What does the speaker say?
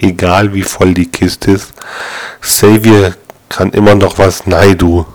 egal wie voll die Kiste ist. Xavier kann immer noch was, nein du.